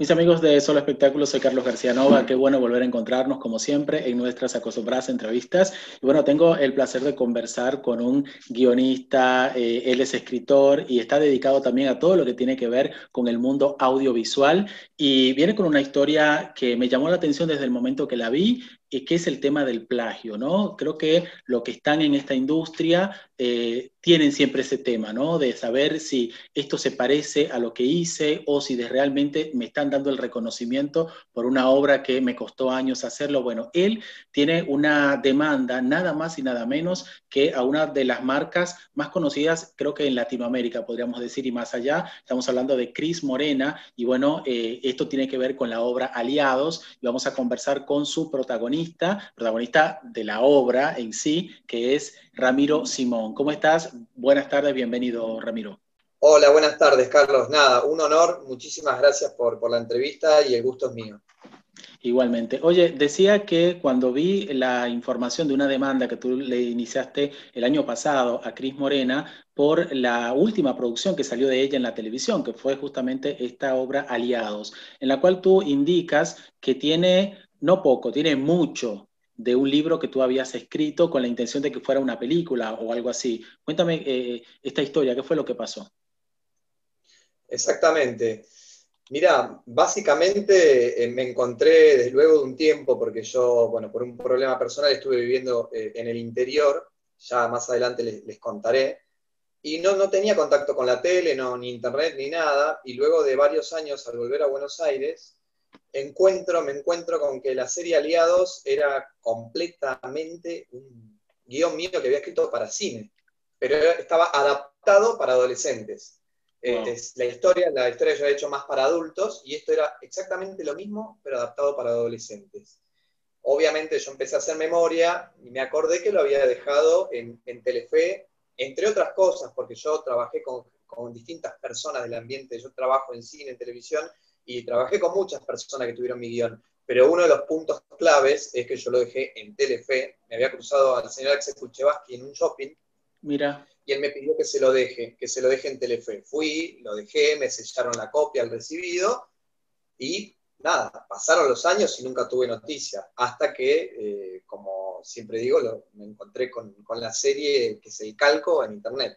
Mis amigos de Solo Espectáculos, soy Carlos García Nova. Qué bueno volver a encontrarnos, como siempre, en nuestras acostumbradas entrevistas. Y bueno, tengo el placer de conversar con un guionista, eh, él es escritor y está dedicado también a todo lo que tiene que ver con el mundo audiovisual. Y viene con una historia que me llamó la atención desde el momento que la vi, y que es el tema del plagio, ¿no? Creo que lo que están en esta industria eh, tienen siempre ese tema, ¿no? De saber si esto se parece a lo que hice o si realmente me están dando el reconocimiento por una obra que me costó años hacerlo. Bueno, él tiene una demanda nada más y nada menos que a una de las marcas más conocidas, creo que en Latinoamérica, podríamos decir, y más allá. Estamos hablando de Cris Morena y bueno, eh, esto tiene que ver con la obra Aliados y vamos a conversar con su protagonista protagonista, de la obra en sí, que es Ramiro Simón. ¿Cómo estás? Buenas tardes, bienvenido, Ramiro. Hola, buenas tardes, Carlos. Nada, un honor, muchísimas gracias por, por la entrevista y el gusto es mío. Igualmente. Oye, decía que cuando vi la información de una demanda que tú le iniciaste el año pasado a Cris Morena por la última producción que salió de ella en la televisión, que fue justamente esta obra Aliados, en la cual tú indicas que tiene no poco, tiene mucho de un libro que tú habías escrito con la intención de que fuera una película o algo así. Cuéntame eh, esta historia, ¿qué fue lo que pasó? Exactamente. Mira, básicamente eh, me encontré desde luego de un tiempo, porque yo, bueno, por un problema personal estuve viviendo eh, en el interior, ya más adelante les, contaré, y no, no, tenía contacto con la tele, no, ni internet, ni nada, y luego de varios años al volver a Buenos Aires, encuentro, me encuentro con que la serie Aliados era completamente un guion mío que había escrito para cine, pero estaba adaptado para adolescentes. Eh, la historia, la historia yo he hecho más para adultos y esto era exactamente lo mismo, pero adaptado para adolescentes. Obviamente yo empecé a hacer memoria y me acordé que lo había dejado en, Telefe, entre otras cosas, porque yo trabajé con, con distintas personas del ambiente, yo trabajo en cine, en televisión, y trabajé con muchas personas que tuvieron mi guion, pero uno de los puntos claves es que yo lo dejé en Telefe, me había cruzado al señor Axel Kuchevaski en un shopping, Mira. y él me pidió que se lo deje, que se lo deje en Telefe. Fui, lo dejé, me sellaron la copia al recibido, y nada, pasaron los años y nunca tuve noticia, hasta que, eh, como siempre digo, me encontré con, con la serie que es el calco en internet.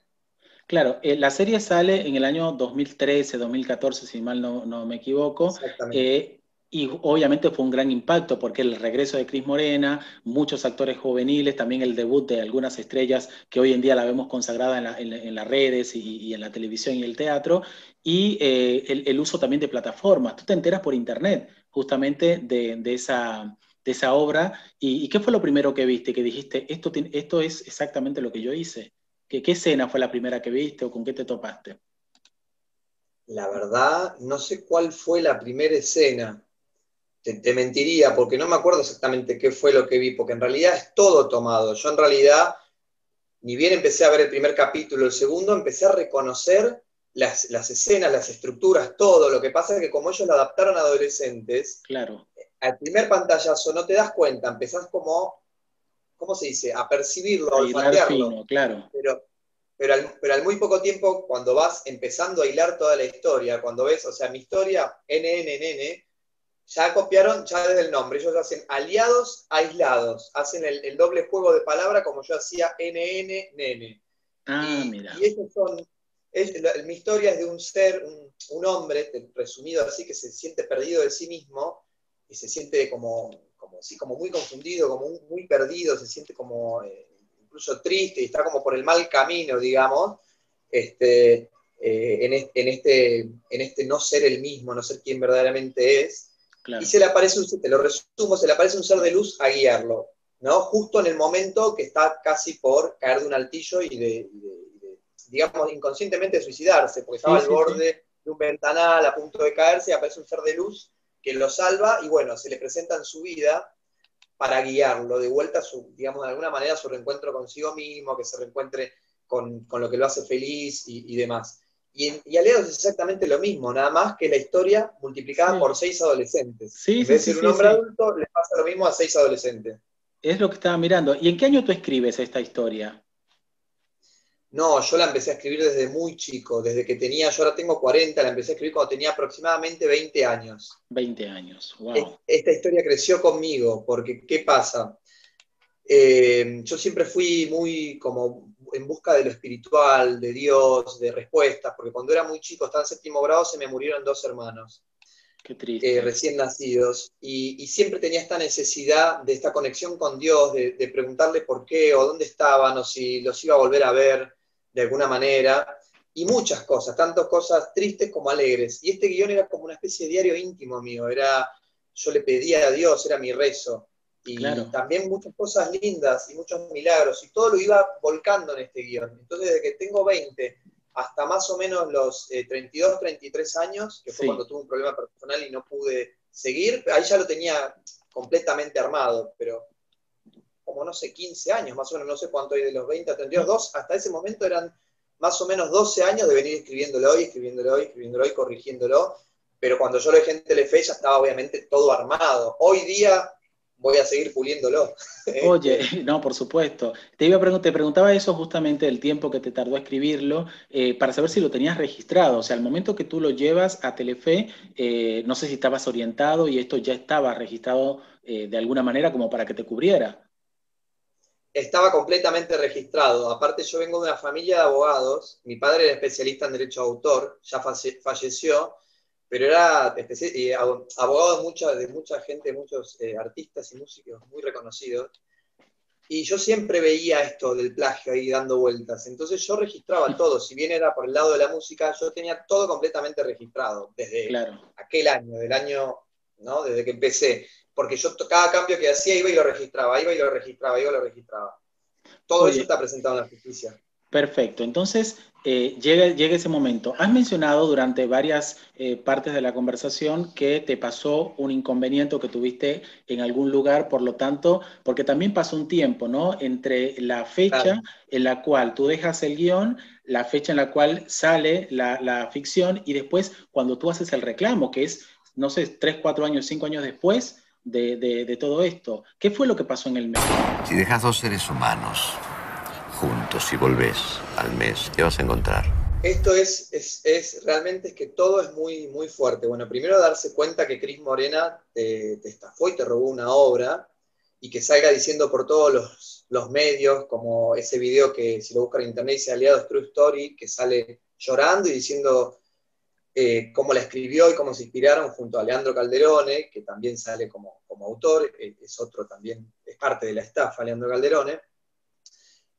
Claro, eh, la serie sale en el año 2013, 2014, si mal no, me equivoco. Eh, y obviamente fue un gran impacto porque el regreso de Cris Morena, muchos actores juveniles, también el debut de algunas estrellas que hoy en día la vemos consagrada en, las redes y, en la televisión y el teatro, y eh, el, uso también de plataformas. Tú te enteras por internet justamente de, esa, de esa obra. Y, qué fue lo primero que viste? Que dijiste, esto, esto es exactamente lo que yo hice. ¿Qué, escena fue la primera que viste o con qué te topaste? La verdad, no sé cuál fue la primera escena. Te, mentiría porque no me acuerdo exactamente qué fue lo que vi, porque en realidad es todo tomado. Yo en realidad, ni bien empecé a ver el primer capítulo, el segundo, empecé a reconocer las, escenas, las estructuras, todo. Lo que pasa es que como ellos lo adaptaron a adolescentes, claro. al primer pantallazo no te das cuenta, empezás como ¿cómo se dice? A percibirlo, a olfatearlo. claro. Pero, pero, al, pero al muy poco tiempo, cuando vas empezando a hilar toda la historia, cuando ves, o sea, mi historia, NNNN, ya copiaron, ya desde el nombre, ellos hacen aliados aislados, hacen el, doble juego de palabra como yo hacía NNNN. Ah, mira. Y ellos son, mi historia es de un ser, un, un hombre, resumido así, que se siente perdido de sí mismo y se siente como como, sí, como muy confundido, como muy perdido, se siente como eh, incluso triste y está como por el mal camino, digamos, este, eh, en, este, en este no ser el mismo, no ser quien verdaderamente es. Y se le aparece, un, te lo resumo, se le aparece un ser de luz a guiarlo, ¿no? Justo en el momento que está casi por caer de un altillo y de, digamos, inconscientemente suicidarse, porque estaba al borde de un ventanal a punto de caerse y aparece un ser de luz que lo salva y bueno, se le presenta en su vida para guiarlo de vuelta, a su, digamos, de alguna manera, su reencuentro consigo mismo, que se reencuentre con, lo que lo hace feliz y, demás. Y, y Aleos es exactamente lo mismo, nada más que la historia multiplicada por seis adolescentes. Sí, en vez de ser un hombre adulto, le pasa lo mismo a seis adolescentes. Es lo que estaba mirando. ¿Y en qué año tú escribes esta historia? No, yo la empecé a escribir desde muy chico, desde que tenía, yo ahora tengo 40, la empecé a escribir cuando tenía aproximadamente 20 años. 20 años, wow. Esta historia creció conmigo, porque ¿qué pasa? Eh, yo siempre fui muy como en busca de lo espiritual, de Dios, de respuestas, porque cuando era muy chico, estaba en séptimo grado, se me murieron dos hermanos. Qué triste. Eh, recién nacidos, y, siempre tenía esta necesidad de esta conexión con Dios, de, de, preguntarle por qué o dónde estaban, o si los iba a volver a ver de alguna manera, y muchas cosas, tanto cosas tristes como alegres. Y este guion era como una especie de diario íntimo mío, era, yo le pedía a Dios, era mi rezo. Y también muchas cosas lindas y muchos milagros, y todo lo iba volcando en este guion. Entonces, desde que tengo 20 hasta más o menos los 32, eh, 33 años, que fue cuando tuve un problema personal y no pude seguir, ahí ya lo tenía completamente armado, pero como no sé, 15 años, más o menos, no sé cuánto hay de los 20 a 32, hasta ese momento eran más o menos 12 años de venir escribiéndolo hoy, escribiéndolo hoy, escribiéndolo hoy, corrigiéndolo, pero cuando yo lo dejé en Telefe ya estaba obviamente todo armado. Hoy día voy a seguir puliéndolo. Oye, no, por supuesto. Te, iba a te preguntaba eso justamente del tiempo que te tardó a escribirlo, eh, para saber si lo tenías registrado. O sea, al momento que tú lo llevas a Telefe, eh, no sé si estabas orientado y esto ya estaba registrado eh, de alguna manera como para que te cubriera. Estaba completamente registrado. Aparte, yo vengo de una familia de abogados. Mi padre era especialista en derecho de autor, ya falleció pero era eh, abogado de mucha, de mucha gente, muchos eh, artistas y músicos muy reconocidos. Y yo siempre veía esto del plagio ahí dando vueltas. Entonces yo registraba todo. Si bien era por el lado de la música, yo tenía todo completamente registrado desde aquel año, del año, ¿no? Desde que empecé. Porque yo cada cambio que hacía iba y lo registraba, iba y lo registraba, iba y lo registraba. Todo eso está presentado en la justicia. Perfecto. Entonces, eh, llega, ese momento. Has mencionado durante varias eh, partes de la conversación que te pasó un inconveniente que tuviste en algún lugar, por lo tanto, porque también pasó un tiempo, ¿no? Entre la fecha en la cual tú dejas el guion, la fecha en la cual sale la, ficción y después cuando tú haces el reclamo, que es, no sé, tres, cuatro años, cinco años después de, de todo esto. ¿Qué fue lo que pasó en el mes? Si dejas dos seres humanos juntos y volvés al mes, ¿qué vas a encontrar? Esto es, es, realmente es que todo es muy, muy fuerte. Bueno, primero darse cuenta que Cris Morena te, te, estafó y te robó una obra y que salga diciendo por todos los, los, medios, como ese video que si lo buscan en internet dice Aliados True Story, que sale llorando y diciendo eh, cómo la escribió y cómo se inspiraron junto a Leandro Calderone, que también sale como, como autor, eh, es otro también, es parte de la estafa, Leandro Calderone.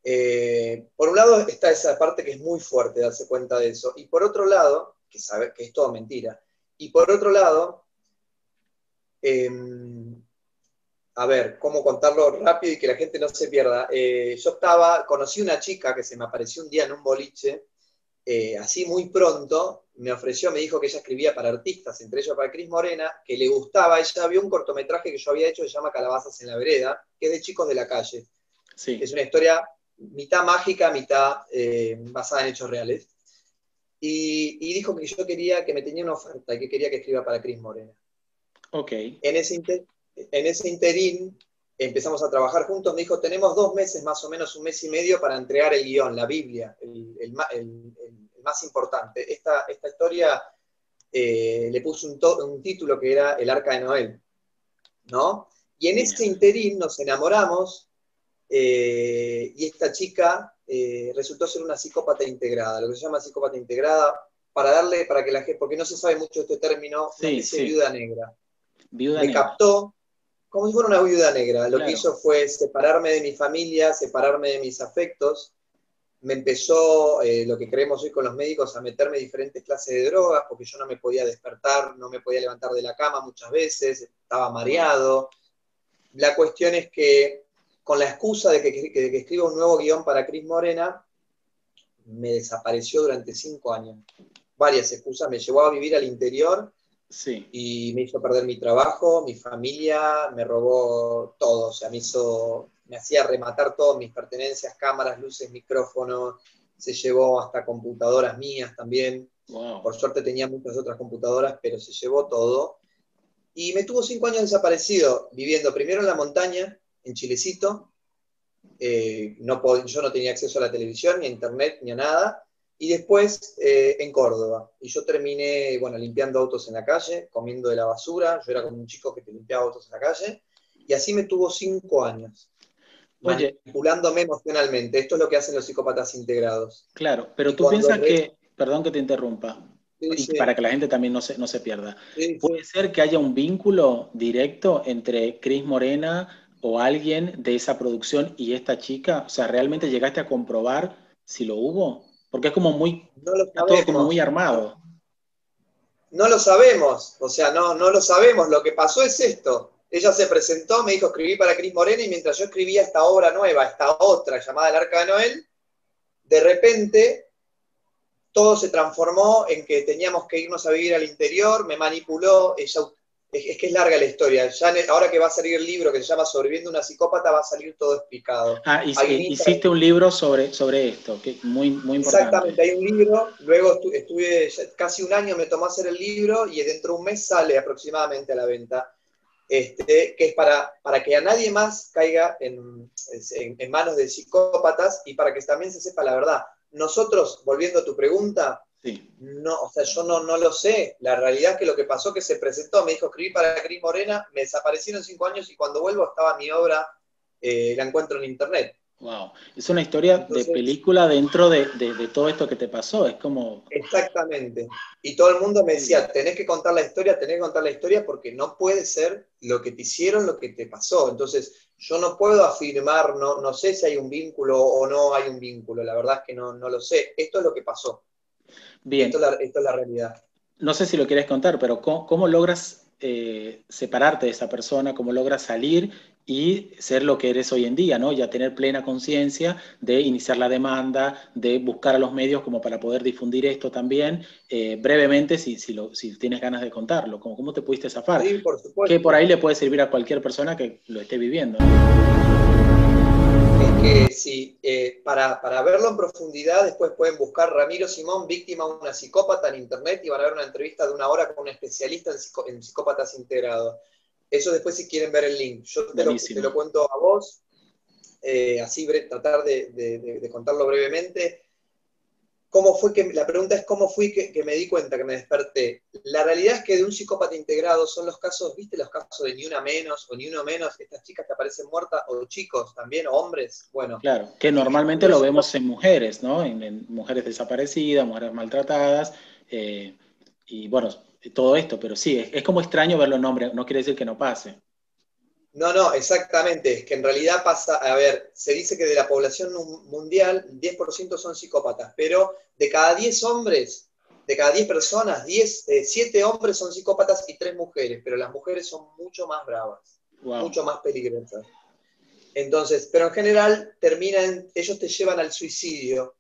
Eh, por un lado está esa parte que es muy fuerte darse cuenta de eso, y por otro lado, que, sabe, que es todo mentira, y por otro lado, em, a ver, cómo contarlo rápido y que la gente no se pierda. Yo estaba, conocí una chica que se me apareció un día en un boliche, eh, así muy pronto, me ofreció, me dijo que ella escribía para artistas, entre ellos para Cris Morena, que le gustaba, ella vio un cortometraje que yo había hecho que se llama Calabazas en la Vereda, que es de chicos de la calle. Sí. Es una historia mitad mágica, mitad eh, basada en hechos reales. Y, dijo que yo quería, que me tenía una oferta y que quería que escriba para Cris Morena. Ok. En ese, en ese interín empezamos a trabajar juntos. Me dijo, tenemos dos meses, más o menos un mes y medio, para entregar el guion, la Biblia, el, más importante. Esta, esta historia eh, le puso un, un, título que era El Arca de Noel. ¿no? Y en ese interín nos enamoramos eh, y esta chica eh, resultó ser una psicópata integrada, lo que se llama psicópata integrada, para darle, para que la gente, porque no se sabe mucho este término, sí, viuda negra. Me captó como si fuera una viuda negra. Lo que hizo fue separarme de mi familia, separarme de mis afectos. Me empezó, eh, lo que creemos hoy con los médicos, a meterme diferentes clases de drogas, porque yo no me podía despertar, no me podía levantar de la cama muchas veces, estaba mareado. La cuestión es que con la excusa de que, escriba un nuevo guion para Cris Morena, me desapareció durante cinco años. Varias excusas, me llevó a vivir al interior sí. y me hizo perder mi trabajo, mi familia, me robó todo, o sea, me hizo, me hacía rematar todas mis pertenencias, cámaras, luces, micrófonos, se llevó hasta computadoras mías también. Por suerte tenía muchas otras computadoras, pero se llevó todo. Y me tuvo cinco años desaparecido, viviendo primero en la montaña, en Chilecito, Eh, no yo no tenía acceso a la televisión, ni a internet, ni a nada. Y después eh, en Córdoba. Y yo terminé, bueno, limpiando autos en la calle, comiendo de la basura. Yo era como un chico que te limpiaba autos en la calle. Y así me tuvo cinco años. manipulándome emocionalmente. Esto es lo que hacen los psicópatas integrados. Claro, pero tú piensas que, perdón que te interrumpa, para que la gente también no se, no se pierda. ¿Puede ser que haya un vínculo directo entre Cris Morena o alguien de esa producción y esta chica? O sea, ¿realmente llegaste a comprobar si lo hubo? Porque es como muy, todo como muy armado. No lo sabemos, o sea, no, no lo sabemos. Lo que pasó es esto. Ella se presentó, me dijo, escribí para Cris Morena y mientras yo escribía esta obra nueva, esta otra llamada El Arca de Noel, de repente todo se transformó en que teníamos que irnos a vivir al interior, me manipuló, ella, es, que es larga la historia, ya ahora que va a salir el libro que se llama Sobreviviendo una psicópata, va a salir todo explicado. Ah, y, hiciste un libro sobre, sobre esto, que muy, muy importante. Exactamente, hay un libro, luego estuve, casi un año me tomó hacer el libro y dentro de un mes sale aproximadamente a la venta. Este, que es para, para que a nadie más caiga en, en manos de psicópatas y para que también se sepa la verdad nosotros, volviendo a tu pregunta, no, o sea, yo no, no lo sé. La realidad es que lo que pasó que se presentó, me dijo escribí para Cris Morena, me desaparecieron cinco años y cuando vuelvo estaba mi obra, eh, la encuentro en internet. Wow, es una historia de película dentro de, todo esto que te pasó, es como... Exactamente. Y todo el mundo me decía, tenés que contar la historia, tenés que contar la historia porque no puede ser lo que te hicieron, lo que te pasó. Entonces, yo no puedo afirmar, no, no sé si hay un vínculo o no hay un vínculo, la verdad es que no, no lo sé. Esto es lo que pasó. Bien. Esto es la, realidad. No sé si lo quieres contar, pero ¿cómo, logras eh, separarte de esa persona? ¿Cómo logras salir y ser lo que eres hoy en día, ¿no? Ya tener plena conciencia de iniciar la demanda, de buscar a los medios como para poder difundir esto también, eh, brevemente, si, si, lo, si, tienes ganas de contarlo, como cómo te pudiste zafar. Sí, por supuesto. Que por ahí le puede servir a cualquier persona que lo esté viviendo. Que sí, eh, para, para, verlo en profundidad, después pueden buscar Ramiro Simón, víctima de una psicópata en internet, y van a ver una entrevista de una hora con un especialista en, en psicópatas integrados eso después si quieren ver el link. Yo te, lo, cuento a vos, eh, así tratar de, contarlo brevemente. ¿Cómo fue que, la pregunta es cómo fui que, me di cuenta, que me desperté. La realidad es que de un psicópata integrado son los casos, ¿viste los casos de ni una menos o ni uno menos? Estas chicas que aparecen muertas, o chicos también, o hombres, bueno. Claro, que normalmente lo vemos en mujeres, ¿no? En, mujeres desaparecidas, mujeres maltratadas, eh, y bueno, todo esto, pero sí, es, como extraño verlo en nombre, no quiere decir que no pase. No, no, exactamente, es que en realidad pasa, a ver, se dice que de la población mundial 10% son psicópatas, pero de cada 10 hombres, de cada 10 personas, 10, 7 eh, hombres son psicópatas y 3 mujeres, pero las mujeres son mucho más bravas, mucho más peligrosas. Entonces, pero en general terminan, ellos te llevan al suicidio.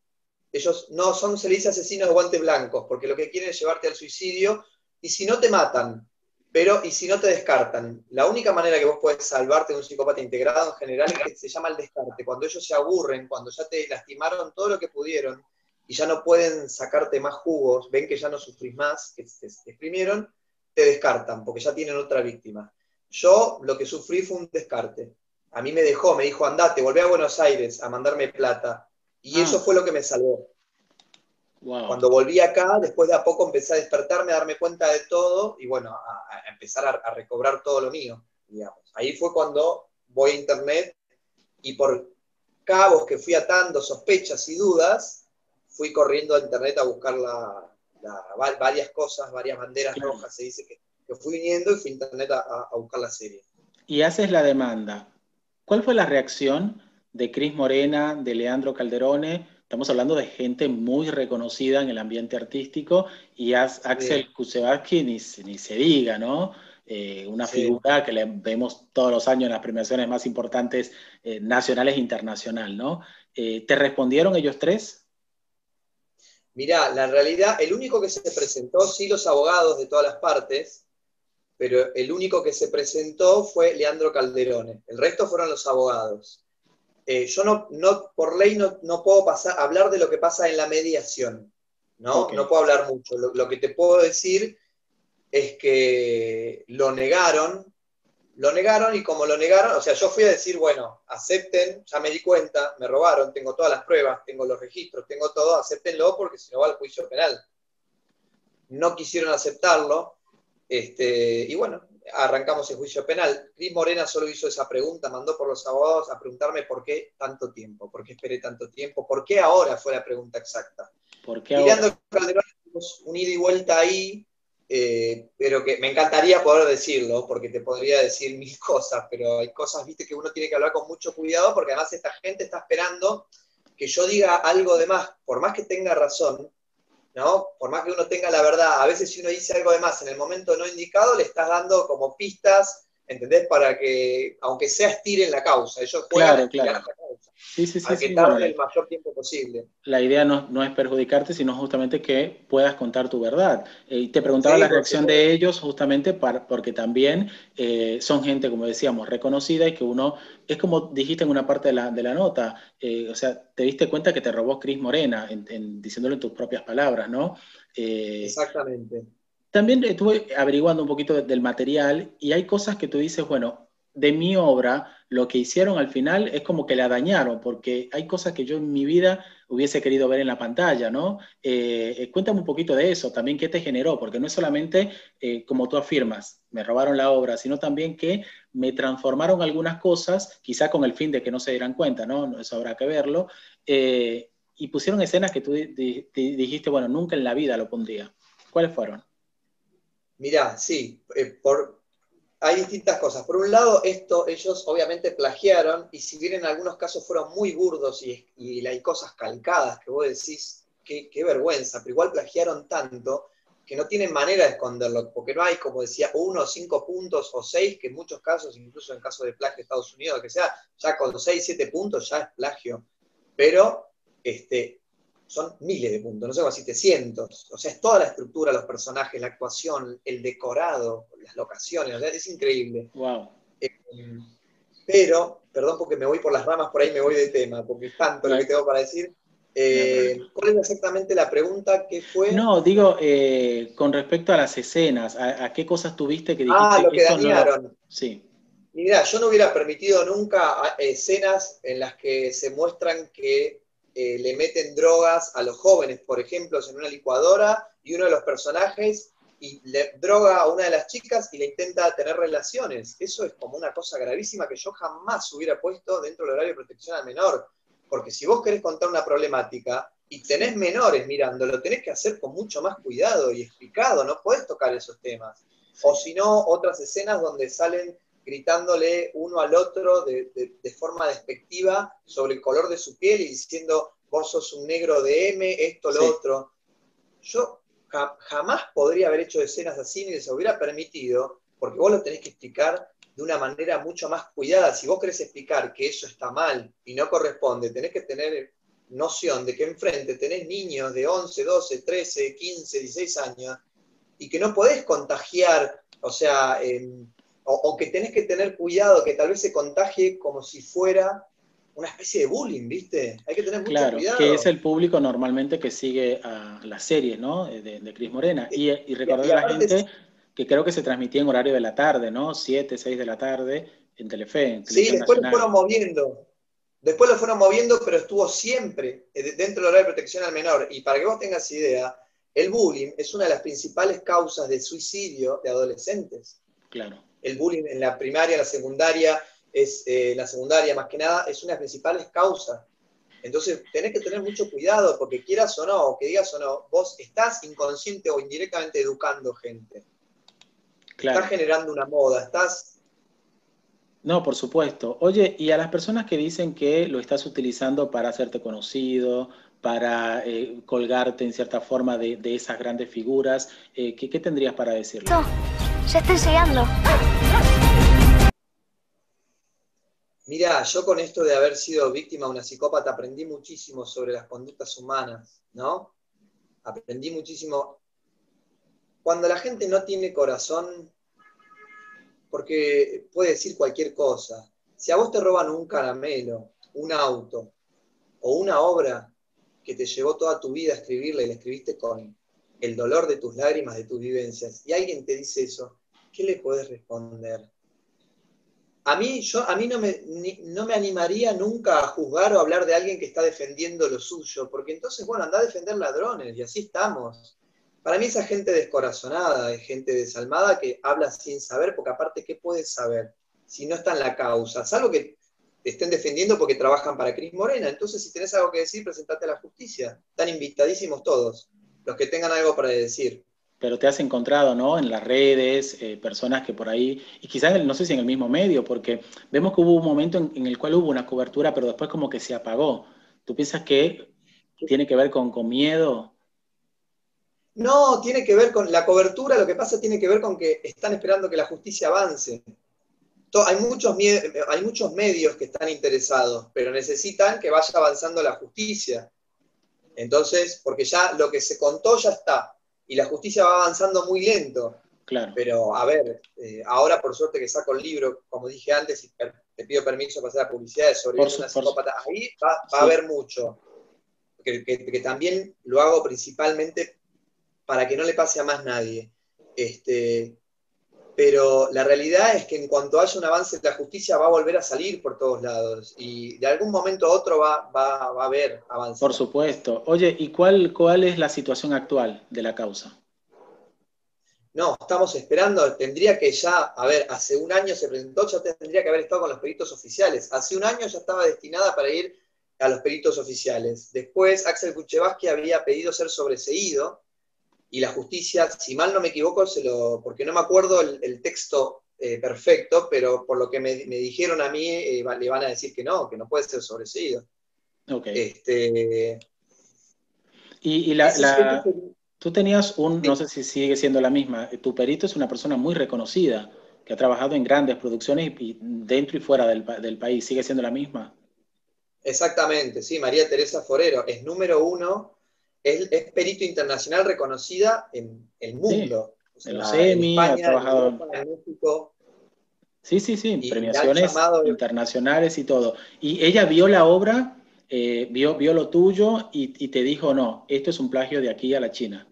Ellos no son, se dice asesinos de guantes blancos, porque lo que quieren es llevarte al suicidio y si no te matan, pero y si no te descartan. La única manera que vos podés salvarte de un psicópata integrado en general es que se llama el descarte. Cuando ellos se aburren, cuando ya te lastimaron todo lo que pudieron y ya no pueden sacarte más jugos, ven que ya no sufrís más, que te exprimieron, te descartan porque ya tienen otra víctima. Yo lo que sufrí fue un descarte. A mí me dejó, me dijo, andate, volvé a Buenos Aires a mandarme plata. Y ah. eso fue lo que me salvó. Cuando volví acá, después de a poco empecé a despertarme, a darme cuenta de todo y bueno, a, empezar a, recobrar todo lo mío, digamos. Ahí fue cuando voy a internet y por cabos que fui atando, sospechas y dudas, fui corriendo a internet a buscar varias cosas, varias banderas rojas, se dice que, fui viniendo y fui a internet a, a buscar la serie. Y haces la demanda. ¿Cuál fue la reacción de Cris Morena, de Leandro Calderone? Estamos hablando de gente muy reconocida en el ambiente artístico y Axel Kusevatsky ni, ni, se diga, ¿no? Eh, una figura que le vemos todos los años en las premiaciones más importantes eh, nacionales e internacionales, ¿no? Eh, ¿Te respondieron ellos tres? Mirá, la realidad, el único que se presentó, sí los abogados de todas las partes, pero el único que se presentó fue Leandro Calderone. El resto fueron los abogados. Eh, yo no, no, por ley no, no, puedo pasar, hablar de lo que pasa en la mediación, ¿no? No puedo hablar mucho. Lo, que te puedo decir es que lo negaron lo negaron y como lo negaron, o sea, yo fui a decir, bueno, acepten, ya me di cuenta, me robaron, tengo todas las pruebas, tengo los registros, tengo todo, acéptenlo porque si no va al juicio penal. No quisieron aceptarlo, este, y bueno, arrancamos el juicio penal. Cris Morena solo hizo esa pregunta, mandó por los abogados a preguntarme por qué tanto tiempo, por qué esperé tanto tiempo, por qué ahora fue la pregunta exacta. ¿Por qué ahora? Calderón, un ida y vuelta ahí, eh, pero que me encantaría poder decirlo, porque te podría decir mil cosas, pero hay cosas, viste, que uno tiene que hablar con mucho cuidado, porque además esta gente está esperando que yo diga algo de más, por más que tenga razón, ¿no? Por más que uno tenga la verdad, a veces si uno dice algo de más en el momento no indicado, le estás dando como pistas, ¿entendés? Para que, aunque sea estiren la causa, ellos juegan claro, claro. la causa. Sí, sí, sí. que tarde el mayor tiempo posible. La idea no, es perjudicarte, sino justamente que puedas contar tu verdad. Eh, y te preguntaba la reacción de ellos justamente para, porque también eh, son gente, como decíamos, reconocida y que uno, es como dijiste en una parte de la, nota, eh, o sea, te diste cuenta que te robó Cris Morena, en, diciéndolo en tus propias palabras, ¿no? Exactamente. También estuve averiguando un poquito del material y hay cosas que tú dices, bueno, de mi obra, lo que hicieron al final es como que la dañaron, porque hay cosas que yo en mi vida hubiese querido ver en la pantalla, ¿no? Eh, eh, cuéntame un poquito de eso, también qué te generó, porque no es solamente, eh, como tú afirmas, me robaron la obra, sino también que me transformaron algunas cosas, quizá con el fin de que no se dieran cuenta, ¿no? Eso habrá que verlo, y pusieron escenas que tú dijiste, bueno, nunca en la vida lo pondría. ¿Cuáles fueron? Mirá, sí, por, hay distintas cosas. Por un lado, esto ellos obviamente plagiaron, y si bien en algunos casos fueron muy burdos y, hay cosas calcadas que vos decís, qué, vergüenza, pero igual plagiaron tanto que no tienen manera de esconderlo, porque no hay, como decía, uno, o cinco puntos o seis, que en muchos casos, incluso en caso de plagio de Estados Unidos, que sea, ya con seis, siete puntos ya es plagio. Pero este, son miles de puntos, no sé, si te cientos. O sea, es toda la estructura, los personajes, la actuación, el decorado, las locaciones, o sea, es increíble. Wow. Eh, pero, perdón porque me voy por las ramas, por ahí me voy de tema, porque es tanto lo que tengo para decir. Eh, ¿Cuál es exactamente la pregunta que fue? No, digo, eh, con respecto a las escenas, ¿a, qué cosas tuviste que dijiste? Ah, lo que dañaron. Sí. mira, yo no hubiera permitido nunca escenas en las que se muestran que eh, le meten drogas a los jóvenes, por ejemplo, en una licuadora y uno de los personajes y le droga a una de las chicas y le intenta tener relaciones. Eso es como una cosa gravísima que yo jamás hubiera puesto dentro del horario de protección al menor. Porque si vos querés contar una problemática y tenés menores mirando, lo tenés que hacer con mucho más cuidado y explicado, no podés tocar esos temas. O si no, otras escenas donde salen gritándole uno al otro de, forma despectiva sobre el color de su piel y diciendo, vos sos un negro de M, esto, lo otro. Yo jamás podría haber hecho escenas así ni les hubiera permitido, porque vos lo tenés que explicar de una manera mucho más cuidada. Si vos querés explicar que eso está mal y no corresponde, tenés que tener noción de que enfrente tenés niños de 11, 12, 13, 15, 16 años y que no podés contagiar, o sea, o, que tenés que tener cuidado que tal vez se contagie como si fuera una especie de bullying, ¿viste? Hay que tener mucho claro, cuidado. que es el público normalmente que sigue a la serie, ¿no? De, de Cris Morena. Y, y recordar a la gente que creo que se transmitía en horario de la tarde, ¿no? 7, 6 de la tarde en Telefe. sí, después lo fueron moviendo. Después lo fueron moviendo, pero estuvo siempre dentro del horario de protección al menor. Y para que vos tengas idea, el bullying es una de las principales causas de suicidio de adolescentes. Claro el bullying en la primaria, la secundaria, es, eh, la secundaria más que nada, es una de las principales causas. Entonces, tenés que tener mucho cuidado, porque quieras o no, o que digas o no, vos estás inconsciente o indirectamente educando gente. Estás generando una moda, estás... No, por supuesto. Oye, y a las personas que dicen que lo estás utilizando para hacerte conocido, para eh, colgarte en cierta forma de, esas grandes figuras, eh, ¿qué, tendrías para decirle? Ya estoy llegando. Mira, yo con esto de haber sido víctima de una psicópata aprendí muchísimo sobre las conductas humanas, ¿no? Aprendí muchísimo. Cuando la gente no tiene corazón, porque puede decir cualquier cosa. Si a vos te roban un caramelo, un auto o una obra que te llevó toda tu vida a escribirla y la escribiste con el dolor de tus lágrimas, de tus vivencias, y alguien te dice eso, ¿qué le puedes responder? a mí, yo, a mí no, me, no me animaría nunca a juzgar o hablar de alguien que está defendiendo lo suyo, porque entonces, bueno, anda a defender ladrones y así estamos. Para mí esa gente descorazonada, es gente desalmada que habla sin saber, porque aparte, ¿qué puedes saber si no está en la causa? Salvo que te estén defendiendo porque trabajan para Cris Morena. Entonces, si tenés algo que decir, presentate a la justicia. Están invitadísimos todos, los que tengan algo para decir pero te has encontrado, ¿no? En las redes, eh, personas que por ahí, y quizás no sé si en el mismo medio, porque vemos que hubo un momento en, el cual hubo una cobertura, pero después como que se apagó. ¿Tú piensas que tiene que ver con, con miedo? No, tiene que ver con la cobertura, lo que pasa tiene que ver con que están esperando que la justicia avance. Hay muchos, hay muchos medios que están interesados, pero necesitan que vaya avanzando la justicia. Entonces, porque ya lo que se contó ya está y la justicia va avanzando muy lento. Claro. Pero, a ver, eh, ahora por suerte que saco el libro, como dije antes, y te pido permiso para hacer la publicidad de sobre una psicópata, ahí va, a haber mucho. Que, también lo hago principalmente para que no le pase a más nadie. Este, pero la realidad es que en cuanto haya un avance la justicia va a volver a salir por todos lados y de algún momento a otro va, va, va a haber avance. Por supuesto. Oye, ¿y cuál, cuál es la situación actual de la causa? No, estamos esperando, tendría que ya, a ver, hace un año se presentó, ya tendría que haber estado con los peritos oficiales. Hace un año ya estaba destinada para ir a los peritos oficiales. Después Axel Kuchevaski había pedido ser sobreseído y la justicia, si mal no me equivoco, se lo, porque no me acuerdo el, texto eh, perfecto, pero por lo que me, dijeron a mí, eh, le van a decir que no, que no puede ser sobreseído. Ok. Este, y, la, tú tenías un, no sé si sigue siendo la misma, tu perito es una persona muy reconocida, que ha trabajado en grandes producciones y, dentro y fuera del, del país, ¿sigue siendo la misma? Exactamente, sí, María Teresa Forero es número uno es, perito internacional reconocida en el mundo. en los EMI, ha trabajado en, México. Sí, sí, sí, premiaciones internacionales y todo. Y ella vio la obra, eh, vio, vio lo tuyo y, te dijo, no, esto es un plagio de aquí a la China.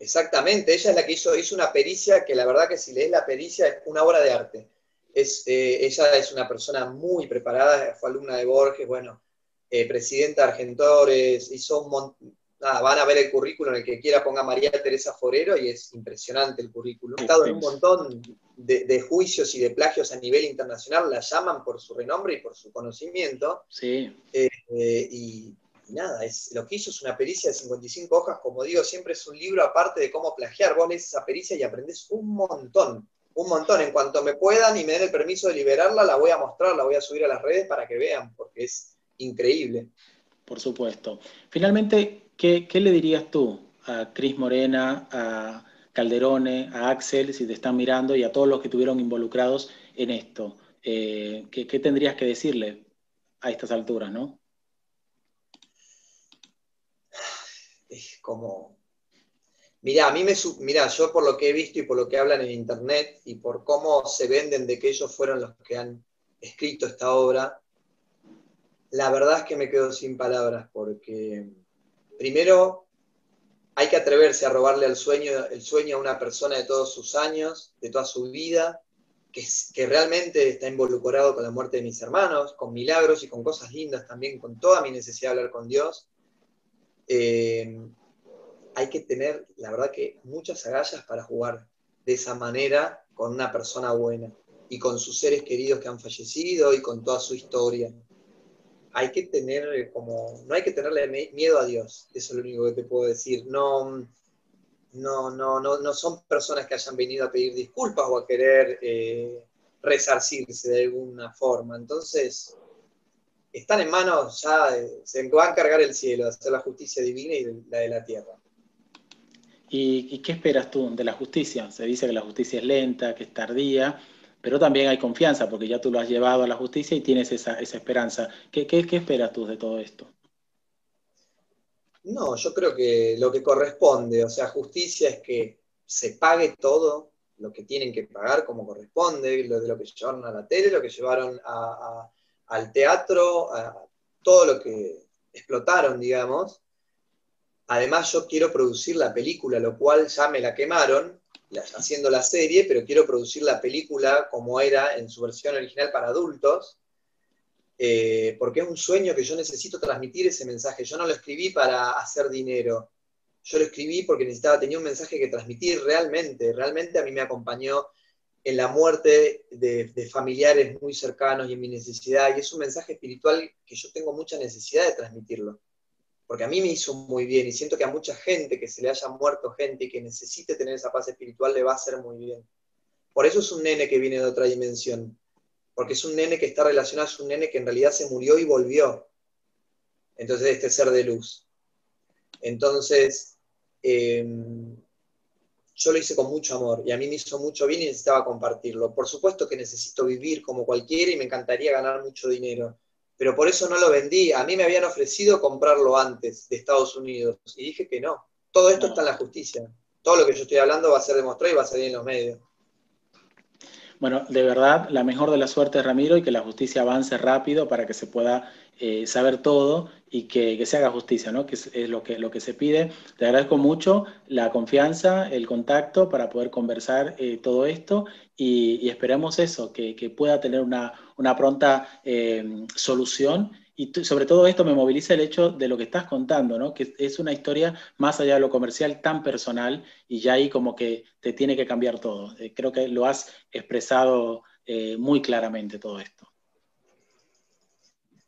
Exactamente, ella es la que hizo, hizo una pericia que la verdad que si lees la pericia es una obra de arte. Es, eh, ella es una persona muy preparada, fue alumna de Borges, bueno, eh, presidenta de Argentores, hizo un nada, van a ver el currículum, el que quiera ponga María Teresa Forero y es impresionante el currículum. Ha estado en un montón de, juicios y de plagios a nivel internacional, la llaman por su renombre y por su conocimiento. Sí. Eh, eh, y, nada, es, lo que hizo es una pericia de 55 hojas, como digo, siempre es un libro aparte de cómo plagiar. Vos lees esa pericia y aprendes un montón, un montón. En cuanto me puedan y me den el permiso de liberarla, la voy a mostrar, la voy a subir a las redes para que vean, porque es increíble. Por supuesto. Finalmente, ¿qué, le dirías tú a Cris Morena, a Calderone, a Axel, si te están mirando, y a todos los que estuvieron involucrados en esto? Eh, ¿qué, tendrías que decirle a estas alturas, no? Es como. Mira, a mí me. Mira, yo por lo que he visto y por lo que hablan en internet y por cómo se venden de que ellos fueron los que han escrito esta obra, la verdad es que me quedo sin palabras porque primero hay que atreverse a robarle el sueño, el sueño a una persona de todos sus años, de toda su vida, que, realmente está involucrado con la muerte de mis hermanos, con milagros y con cosas lindas también, con toda mi necesidad de hablar con Dios. Eh, hay que tener, la verdad que, muchas agallas para jugar de esa manera con una persona buena y con sus seres queridos que han fallecido y con toda su historia hay que tener eh, como, no hay que tenerle miedo a Dios, eso es lo único que te puedo decir. No, no, no, no, no son personas que hayan venido a pedir disculpas o a querer eh, resarcirse de alguna forma. Entonces, están en manos ya, se va a encargar el cielo, de hacer la justicia divina y la de la tierra. ¿Y, ¿Y qué esperas tú de la justicia? Se dice que la justicia es lenta, que es tardía pero también hay confianza porque ya tú lo has llevado a la justicia y tienes esa, esperanza. ¿Qué, esperas tú de todo esto? No, yo creo que lo que corresponde, o sea, justicia es que se pague todo lo que tienen que pagar como corresponde, lo de lo que llevaron a la tele, lo que llevaron al teatro, todo lo que explotaron, digamos. Además, yo quiero producir la película, lo cual ya me la quemaron, haciendo la serie, pero quiero producir la película como era en su versión original para adultos, eh, porque es un sueño que yo necesito transmitir ese mensaje. Yo no lo escribí para hacer dinero, yo lo escribí porque necesitaba, tenía un mensaje que transmitir realmente, realmente a mí me acompañó en la muerte de, de, familiares muy cercanos y en mi necesidad, y es un mensaje espiritual que yo tengo mucha necesidad de transmitirlo porque a mí me hizo muy bien y siento que a mucha gente que se le haya muerto gente y que necesite tener esa paz espiritual le va a hacer muy bien. Por eso es un nene que viene de otra dimensión, porque es un nene que está relacionado, es un nene que en realidad se murió y volvió. Entonces, este ser de luz. Entonces, em, yo lo hice con mucho amor y a mí me hizo mucho bien y necesitaba compartirlo. Por supuesto que necesito vivir como cualquiera y me encantaría ganar mucho dinero pero por eso no lo vendí. A mí me habían ofrecido comprarlo antes de Estados Unidos y dije que no. Todo esto está en la justicia. Todo lo que yo estoy hablando va a ser demostrado y va a salir en los medios. Bueno, de verdad, la mejor de la suerte, Ramiro, y que la justicia avance rápido para que se pueda eh, saber todo y que, se haga justicia, ¿no? que es, lo, que, lo que se pide. Te agradezco mucho la confianza, el contacto para poder conversar eh, todo esto y, esperemos eso, que, pueda tener una, pronta eh, solución y sobre todo esto me moviliza el hecho de lo que estás contando, ¿no? que es una historia más allá de lo comercial tan personal y ya ahí como que te tiene que cambiar todo. Eh, creo que lo has expresado eh, muy claramente todo esto.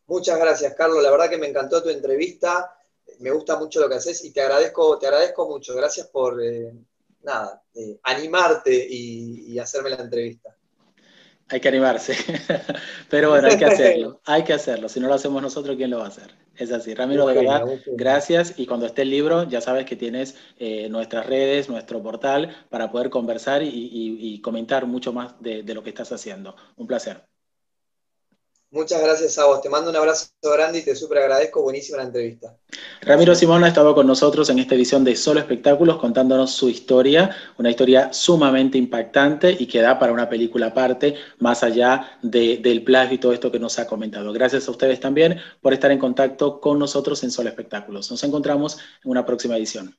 Muchas gracias, Carlos. La verdad que me encantó tu entrevista. Me gusta mucho lo que haces y te agradezco, te agradezco mucho. Gracias por eh, nada, animarte y hacerme la entrevista. Hay que animarse. Pero bueno, hay que hacerlo. Hay que hacerlo. Si no lo hacemos nosotros, ¿quién lo va a hacer? Es así. Ramiro, de verdad, gracias. Y cuando esté el libro, ya sabes que tienes eh, nuestras redes, nuestro portal, para poder conversar y, comentar mucho más de lo que estás haciendo. Un placer. Muchas gracias a vos. Te mando un abrazo grande y te súper agradezco. Buenísima la entrevista. Ramiro Simón ha estado con nosotros en esta edición de Solo Espectáculos contándonos su historia, una historia sumamente impactante y que da para una película aparte, más allá del plagio y todo esto que nos ha comentado. Gracias a ustedes también por estar en contacto con nosotros en Solo Espectáculos. Nos encontramos en una próxima edición.